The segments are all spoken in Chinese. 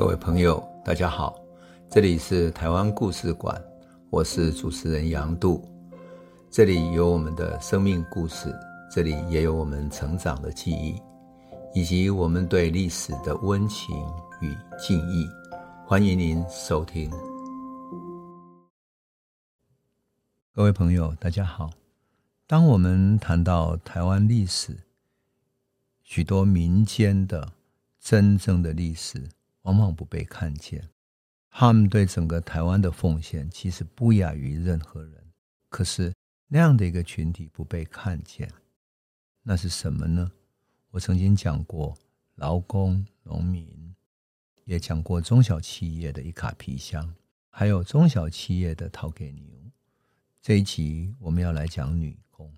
各位朋友，大家好，这里是台湾故事馆，我是主持人杨度，这里有我们的生命故事，这里也有我们成长的记忆，以及我们对历史的温情与敬意。欢迎您收听。各位朋友，大家好。当我们谈到台湾历史，许多民间的真正的历史。往往不被看见，他们对整个台湾的奉献其实不亚于任何人。可是那样的一个群体不被看见，那是什么呢？我曾经讲过劳工、农民，也讲过中小企业的一卡皮箱，还有中小企业的头家娘。这一集我们要来讲女工。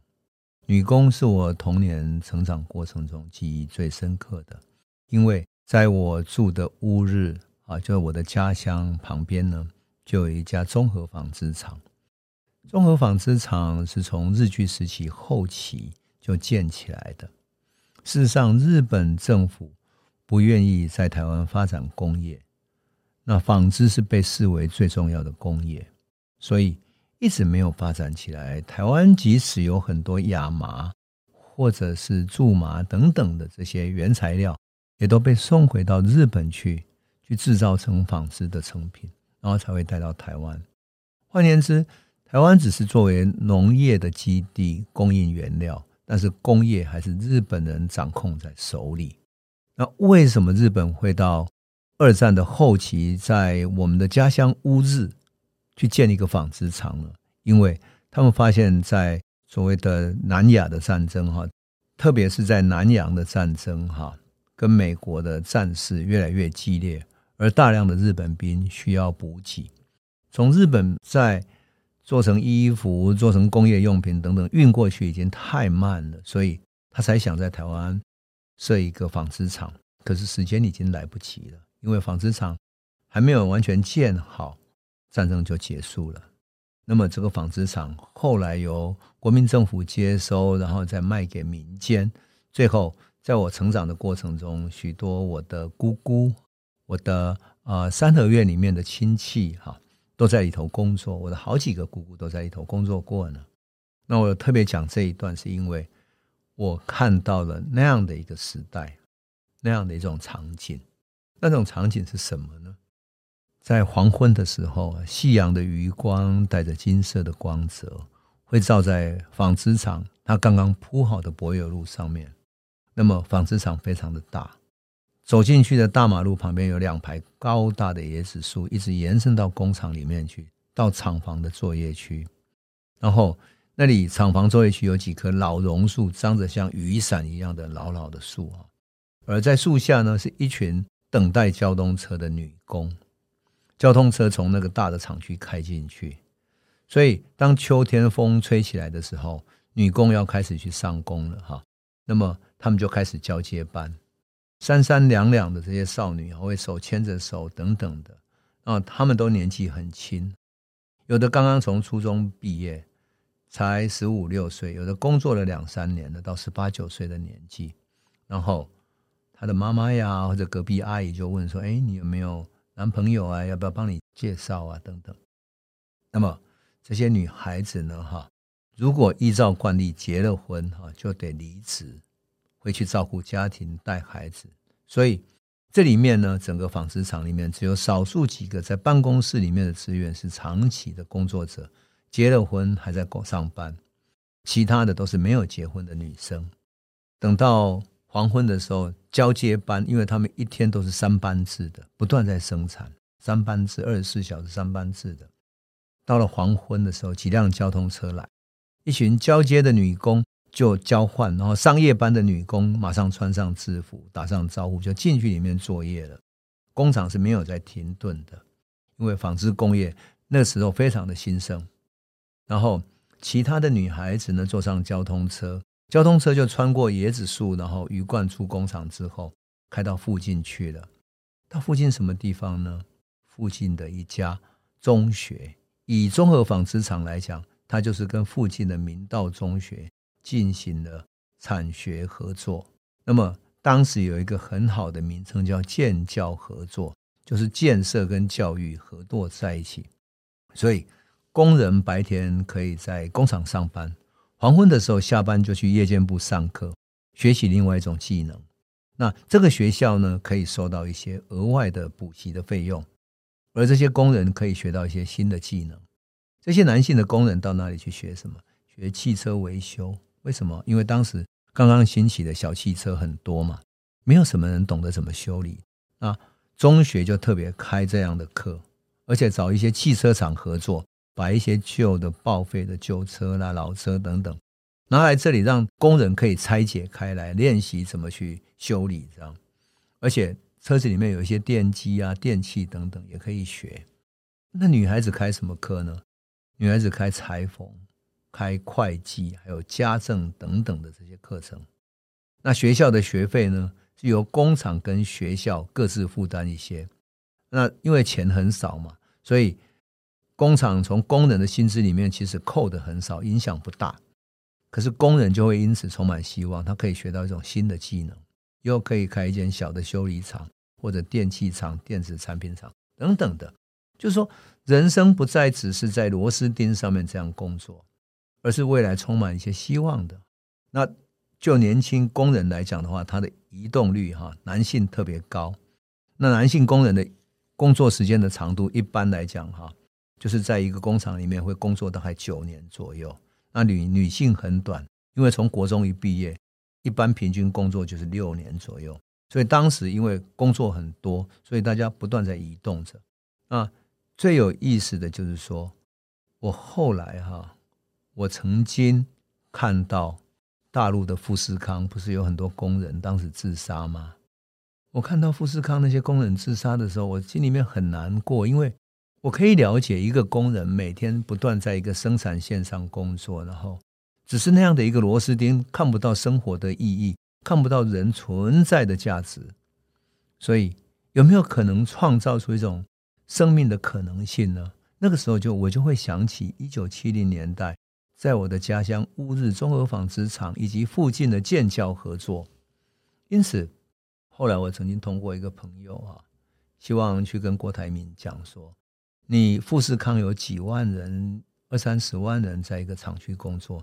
女工是我童年成长过程中记忆最深刻的，因为。在我住的乌日啊，就在我的家乡旁边呢，就有一家综合纺织厂。综合纺织厂是从日据时期后期就建起来的。事实上，日本政府不愿意在台湾发展工业，那纺织是被视为最重要的工业，所以一直没有发展起来。台湾即使有很多亚麻或者是苎麻等等的这些原材料。也都被送回到日本去，去制造成纺织的成品，然后才会带到台湾。换言之，台湾只是作为农业的基地，供应原料，但是工业还是日本人掌控在手里。那为什么日本会到二战的后期，在我们的家乡乌日去建一个纺织厂呢？因为他们发现，在所谓的南亚的战争，哈，特别是在南洋的战争，哈。跟美国的战事越来越激烈，而大量的日本兵需要补给，从日本再做成衣服、做成工业用品等等运过去已经太慢了，所以他才想在台湾设一个纺织厂。可是时间已经来不及了，因为纺织厂还没有完全建好，战争就结束了。那么这个纺织厂后来由国民政府接收，然后再卖给民间，最后。在我成长的过程中，许多我的姑姑、我的呃三合院里面的亲戚哈，都在里头工作。我的好几个姑姑都在里头工作过呢。那我特别讲这一段，是因为我看到了那样的一个时代，那样的一种场景。那种场景是什么呢？在黄昏的时候，夕阳的余光带着金色的光泽，会照在纺织厂它刚刚铺好的柏油路上面。那么纺织厂非常的大，走进去的大马路旁边有两排高大的椰子树，一直延伸到工厂里面去，到厂房的作业区。然后那里厂房作业区有几棵老榕树，张着像雨伞一样的老老的树啊。而在树下呢，是一群等待交通车的女工。交通车从那个大的厂区开进去，所以当秋天风吹起来的时候，女工要开始去上工了哈。那么。他们就开始交接班，三三两两的这些少女会手牵着手等等的，啊，他们都年纪很轻，有的刚刚从初中毕业，才十五六岁；有的工作了两三年了，到十八九岁的年纪。然后他的妈妈呀，或者隔壁阿姨就问说：“哎，你有没有男朋友啊？要不要帮你介绍啊？”等等。那么这些女孩子呢，哈，如果依照惯例结了婚，哈，就得离职。回去照顾家庭、带孩子，所以这里面呢，整个纺织厂里面只有少数几个在办公室里面的职员是长期的工作者，结了婚还在工上班，其他的都是没有结婚的女生。等到黄昏的时候交接班，因为他们一天都是三班制的，不断在生产，三班制，二十四小时三班制的。到了黄昏的时候，几辆交通车来，一群交接的女工。就交换，然后上夜班的女工马上穿上制服，打上招呼，就进去里面作业了。工厂是没有在停顿的，因为纺织工业那时候非常的兴盛。然后其他的女孩子呢，坐上交通车，交通车就穿过椰子树，然后鱼贯出工厂之后，开到附近去了。到附近什么地方呢？附近的一家中学，以综合纺织厂来讲，他就是跟附近的明道中学。进行了产学合作。那么当时有一个很好的名称叫建教合作，就是建设跟教育合作在一起。所以工人白天可以在工厂上班，黄昏的时候下班就去夜间部上课，学习另外一种技能。那这个学校呢，可以收到一些额外的补习的费用，而这些工人可以学到一些新的技能。这些男性的工人到哪里去学什么？学汽车维修。为什么？因为当时刚刚兴起的小汽车很多嘛，没有什么人懂得怎么修理。那中学就特别开这样的课，而且找一些汽车厂合作，把一些旧的报废的旧车啦、老车等等拿来这里，让工人可以拆解开来练习怎么去修理。这样，而且车子里面有一些电机啊、电器等等也可以学。那女孩子开什么课呢？女孩子开裁缝。开会计、还有家政等等的这些课程，那学校的学费呢，是由工厂跟学校各自负担一些。那因为钱很少嘛，所以工厂从工人的薪资里面其实扣的很少，影响不大。可是工人就会因此充满希望，他可以学到一种新的技能，又可以开一间小的修理厂或者电器厂、电子产品厂等等的。就是说，人生不再只是在螺丝钉上面这样工作。而是未来充满一些希望的。那就年轻工人来讲的话，他的移动率哈，男性特别高。那男性工人的工作时间的长度，一般来讲哈，就是在一个工厂里面会工作大概九年左右。那女女性很短，因为从国中一毕业，一般平均工作就是六年左右。所以当时因为工作很多，所以大家不断在移动着。啊，最有意思的就是说，我后来哈。我曾经看到大陆的富士康，不是有很多工人当时自杀吗？我看到富士康那些工人自杀的时候，我心里面很难过，因为我可以了解一个工人每天不断在一个生产线上工作，然后只是那样的一个螺丝钉，看不到生活的意义，看不到人存在的价值。所以有没有可能创造出一种生命的可能性呢？那个时候就我就会想起一九七零年代。在我的家乡乌日综合纺织厂以及附近的建教合作，因此后来我曾经通过一个朋友啊，希望去跟郭台铭讲说：你富士康有几万人，二三十万人在一个厂区工作，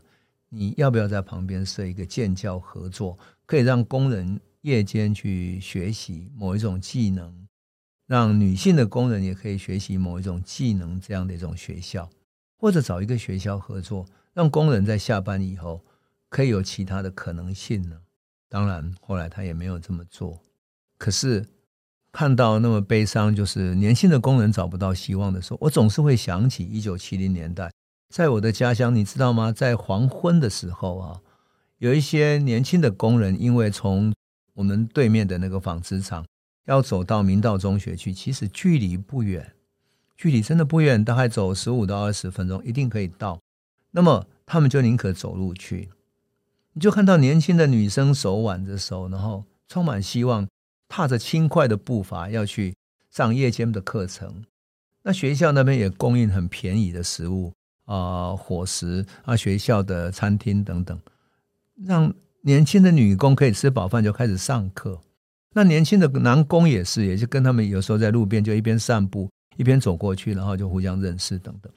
你要不要在旁边设一个建教合作，可以让工人夜间去学习某一种技能，让女性的工人也可以学习某一种技能，这样的一种学校，或者找一个学校合作。让工人在下班以后可以有其他的可能性呢？当然，后来他也没有这么做。可是看到那么悲伤，就是年轻的工人找不到希望的时候，我总是会想起一九七零年代，在我的家乡，你知道吗？在黄昏的时候啊，有一些年轻的工人，因为从我们对面的那个纺织厂要走到明道中学去，其实距离不远，距离真的不远，大概走十五到二十分钟，一定可以到。那么他们就宁可走路去，你就看到年轻的女生手挽着手，然后充满希望，踏着轻快的步伐要去上夜间的课程。那学校那边也供应很便宜的食物啊、伙食啊，学校的餐厅等等，让年轻的女工可以吃饱饭就开始上课。那年轻的男工也是，也就跟他们有时候在路边就一边散步一边走过去，然后就互相认识等等。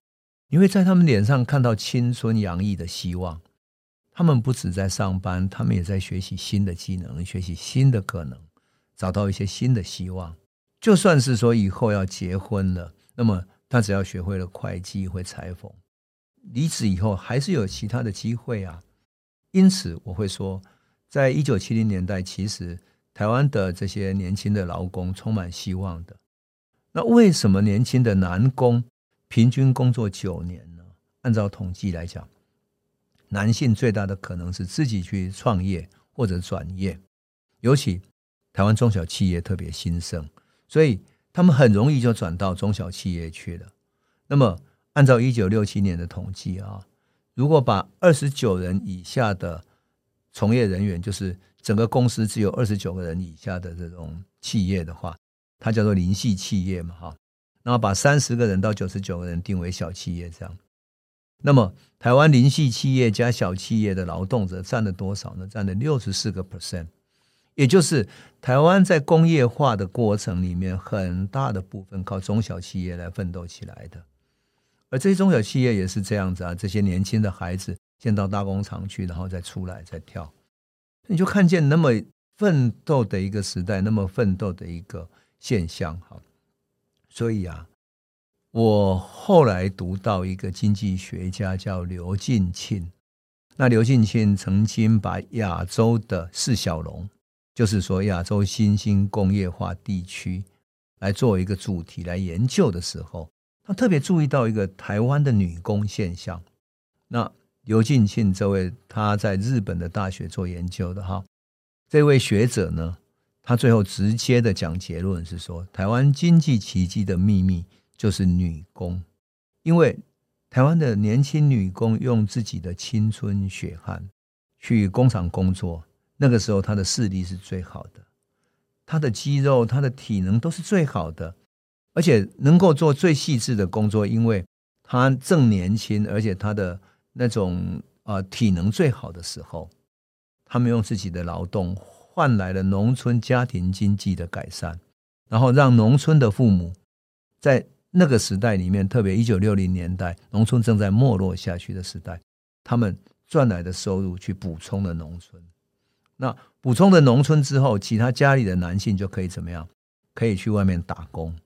你会在他们脸上看到青春洋溢的希望，他们不止在上班，他们也在学习新的技能，学习新的可能，找到一些新的希望。就算是说以后要结婚了，那么他只要学会了会计、会裁缝，离职以后还是有其他的机会啊。因此，我会说，在一九七零年代，其实台湾的这些年轻的劳工充满希望的。那为什么年轻的男工？平均工作九年呢？按照统计来讲，男性最大的可能是自己去创业或者转业，尤其台湾中小企业特别兴盛，所以他们很容易就转到中小企业去了。那么，按照一九六七年的统计啊，如果把二十九人以下的从业人员，就是整个公司只有二十九个人以下的这种企业的话，它叫做零系企业嘛，哈。然后把三十个人到九十九个人定为小企业，这样。那么台湾零系企业加小企业的劳动者占了多少呢？占了六十四个 percent，也就是台湾在工业化的过程里面，很大的部分靠中小企业来奋斗起来的。而这些中小企业也是这样子啊，这些年轻的孩子先到大工厂去，然后再出来再跳，你就看见那么奋斗的一个时代，那么奋斗的一个现象。哈，所以啊，我后来读到一个经济学家叫刘进庆。那刘进庆曾经把亚洲的四小龙，就是说亚洲新兴工业化地区，来作为一个主题来研究的时候，他特别注意到一个台湾的女工现象。那刘进庆这位他在日本的大学做研究的哈，这位学者呢，他最后直接的讲结论是说，台湾经济奇迹的秘密就是女工，因为。台湾的年轻女工用自己的青春血汗去工厂工作，那个时候她的视力是最好的，她的肌肉、她的体能都是最好的，而且能够做最细致的工作，因为她正年轻，而且她的那种呃体能最好的时候，他们用自己的劳动换来了农村家庭经济的改善，然后让农村的父母在。那个时代里面，特别一九六零年代，农村正在没落下去的时代，他们赚来的收入去补充了农村。那补充了农村之后，其他家里的男性就可以怎么样？可以去外面打工，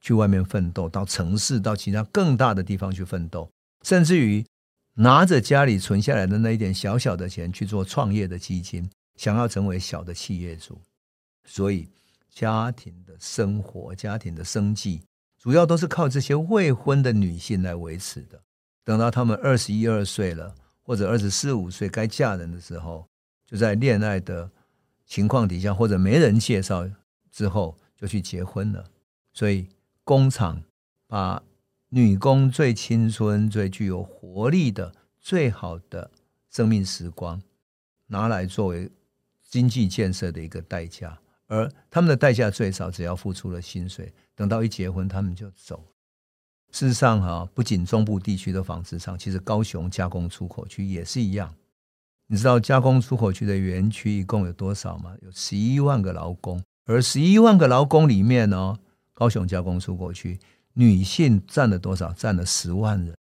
去外面奋斗，到城市，到其他更大的地方去奋斗，甚至于拿着家里存下来的那一点小小的钱去做创业的基金，想要成为小的企业主。所以，家庭的生活，家庭的生计。主要都是靠这些未婚的女性来维持的。等到她们二十一二岁了，或者二十四五岁该嫁人的时候，就在恋爱的情况底下，或者没人介绍之后，就去结婚了。所以工厂把女工最青春、最具有活力的、最好的生命时光拿来作为经济建设的一个代价，而他们的代价最少，只要付出了薪水。等到一结婚，他们就走。事实上，哈，不仅中部地区的纺织厂，其实高雄加工出口区也是一样。你知道加工出口区的园区一共有多少吗？有十一万个劳工，而十一万个劳工里面呢，高雄加工出口区女性占了多少？占了十万人。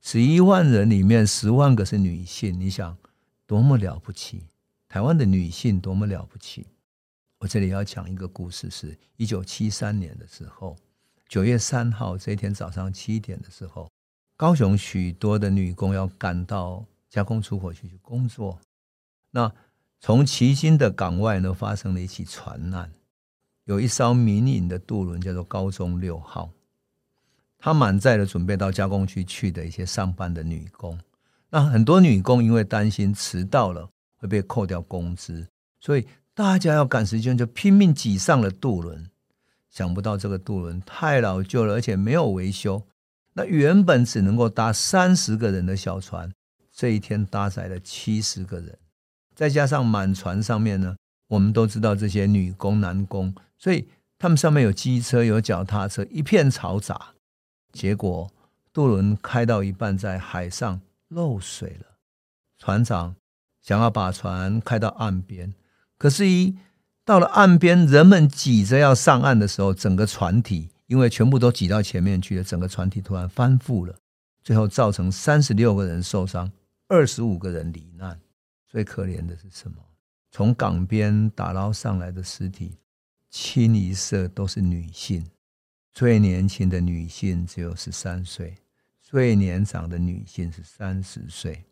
十一万人里面，十万个是女性，你想多么了不起？台湾的女性多么了不起？我这里要讲一个故事，是一九七三年的时候，九月三号这一天早上七点的时候，高雄许多的女工要赶到加工出口区去工作。那从旗津的港外呢，发生了一起船难，有一艘民营的渡轮叫做高中六号，他满载了准备到加工区去的一些上班的女工。那很多女工因为担心迟到了会被扣掉工资，所以。大家要赶时间，就拼命挤上了渡轮。想不到这个渡轮太老旧了，而且没有维修。那原本只能够搭三十个人的小船，这一天搭载了七十个人，再加上满船上面呢，我们都知道这些女工、男工，所以他们上面有机车、有脚踏车，一片嘈杂。结果渡轮开到一半，在海上漏水了。船长想要把船开到岸边。可是，一到了岸边，人们挤着要上岸的时候，整个船体因为全部都挤到前面去了，整个船体突然翻覆了，最后造成三十六个人受伤，二十五个人罹难。最可怜的是什么？从港边打捞上来的尸体，清一色都是女性，最年轻的女性只有十三岁，最年长的女性是三十岁。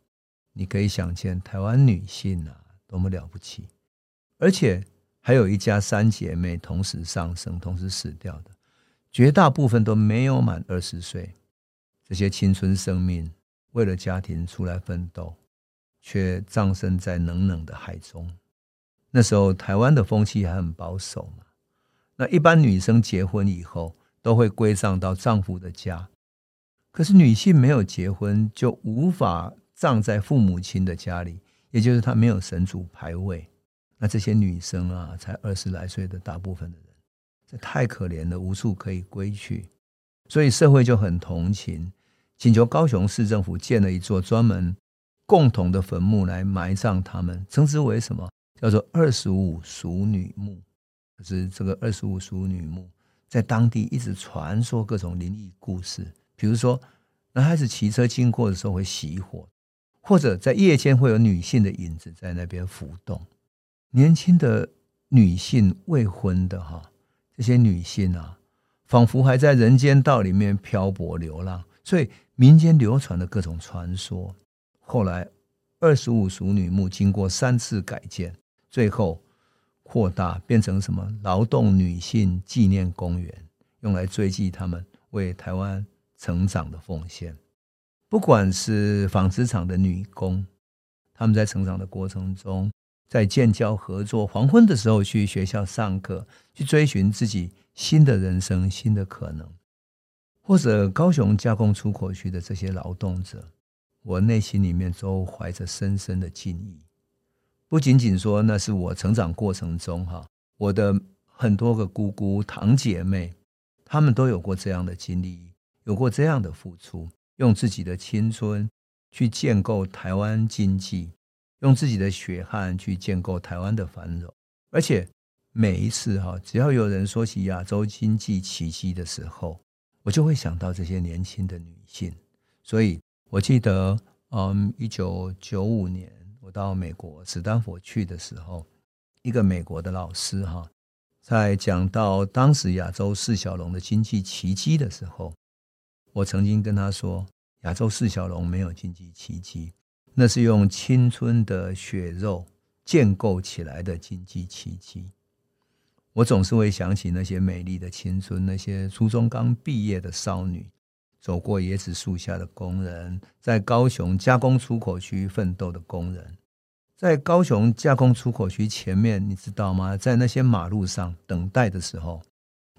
你可以想见，台湾女性啊，多么了不起！而且还有一家三姐妹同时丧生，同时死掉的，绝大部分都没有满二十岁。这些青春生命为了家庭出来奋斗，却葬身在冷冷的海中。那时候台湾的风气还很保守嘛，那一般女生结婚以后都会归葬到丈夫的家，可是女性没有结婚就无法葬在父母亲的家里，也就是她没有神主牌位。那这些女生啊，才二十来岁的大部分的人，这太可怜了，无处可以归去，所以社会就很同情，请求高雄市政府建了一座专门共同的坟墓来埋葬他们，称之为什么叫做二十五熟女墓。可是这个二十五熟女墓在当地一直传说各种灵异故事，比如说男孩子骑车经过的时候会熄火，或者在夜间会有女性的影子在那边浮动。年轻的女性未婚的哈，这些女性啊，仿佛还在人间道里面漂泊流浪，所以民间流传的各种传说。后来二十五淑女墓经过三次改建，最后。扩大变成什么劳动女性纪念公园，用来追记他们为台湾成长的奉献。不管是纺织厂的女工，他们在成长的过程中，在建教合作，黄昏的时候去学校上课，去追寻自己新的人生、新的可能；或者高雄加工出口区的这些劳动者，我内心里面都怀着深深的敬意。不仅仅说那是我成长过程中哈，我的很多个姑姑堂姐妹，她们都有过这样的经历，有过这样的付出，用自己的青春去建构台湾经济，用自己的血汗去建构台湾的繁荣。而且每一次哈，只要有人说起亚洲经济奇迹的时候，我就会想到这些年轻的女性。所以我记得，嗯，一九九五年。到美国史丹佛去的时候，一个美国的老师哈，在讲到当时亚洲四小龙的经济奇迹的时候，我曾经跟他说，亚洲四小龙没有经济奇迹，那是用青春的血肉建构起来的经济奇迹。我总是会想起那些美丽的青春，那些初中刚毕业的少女。走过椰子树下的工人，在高雄加工出口区奋斗的工人，在高雄加工出口区前面，你知道吗？在那些马路上等待的时候，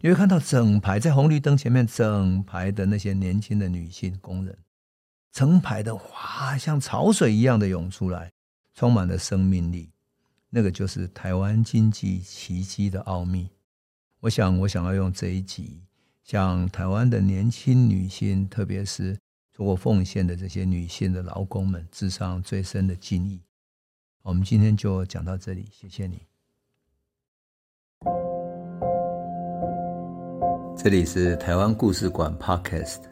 你会看到整排在红绿灯前面整排的那些年轻的女性工人，成排的哇，像潮水一样的涌出来，充满了生命力。那个就是台湾经济奇迹的奥秘。我想，我想要用这一集。向台湾的年轻女性，特别是做过奉献的这些女性的劳工们，致上最深的敬意。我们今天就讲到这里，谢谢你。这里是台湾故事馆 Podcast，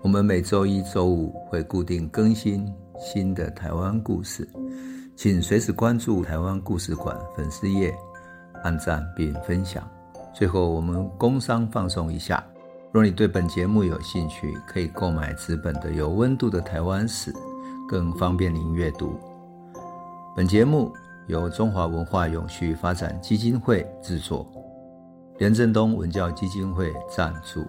我们每周一、周五会固定更新新的台湾故事，请随时关注台湾故事馆粉丝页，按赞并分享。最后，我们工商放松一下。若你对本节目有兴趣，可以购买纸本的《有温度的台湾史》，更方便您阅读。本节目由中华文化永续发展基金会制作，连振东文教基金会赞助。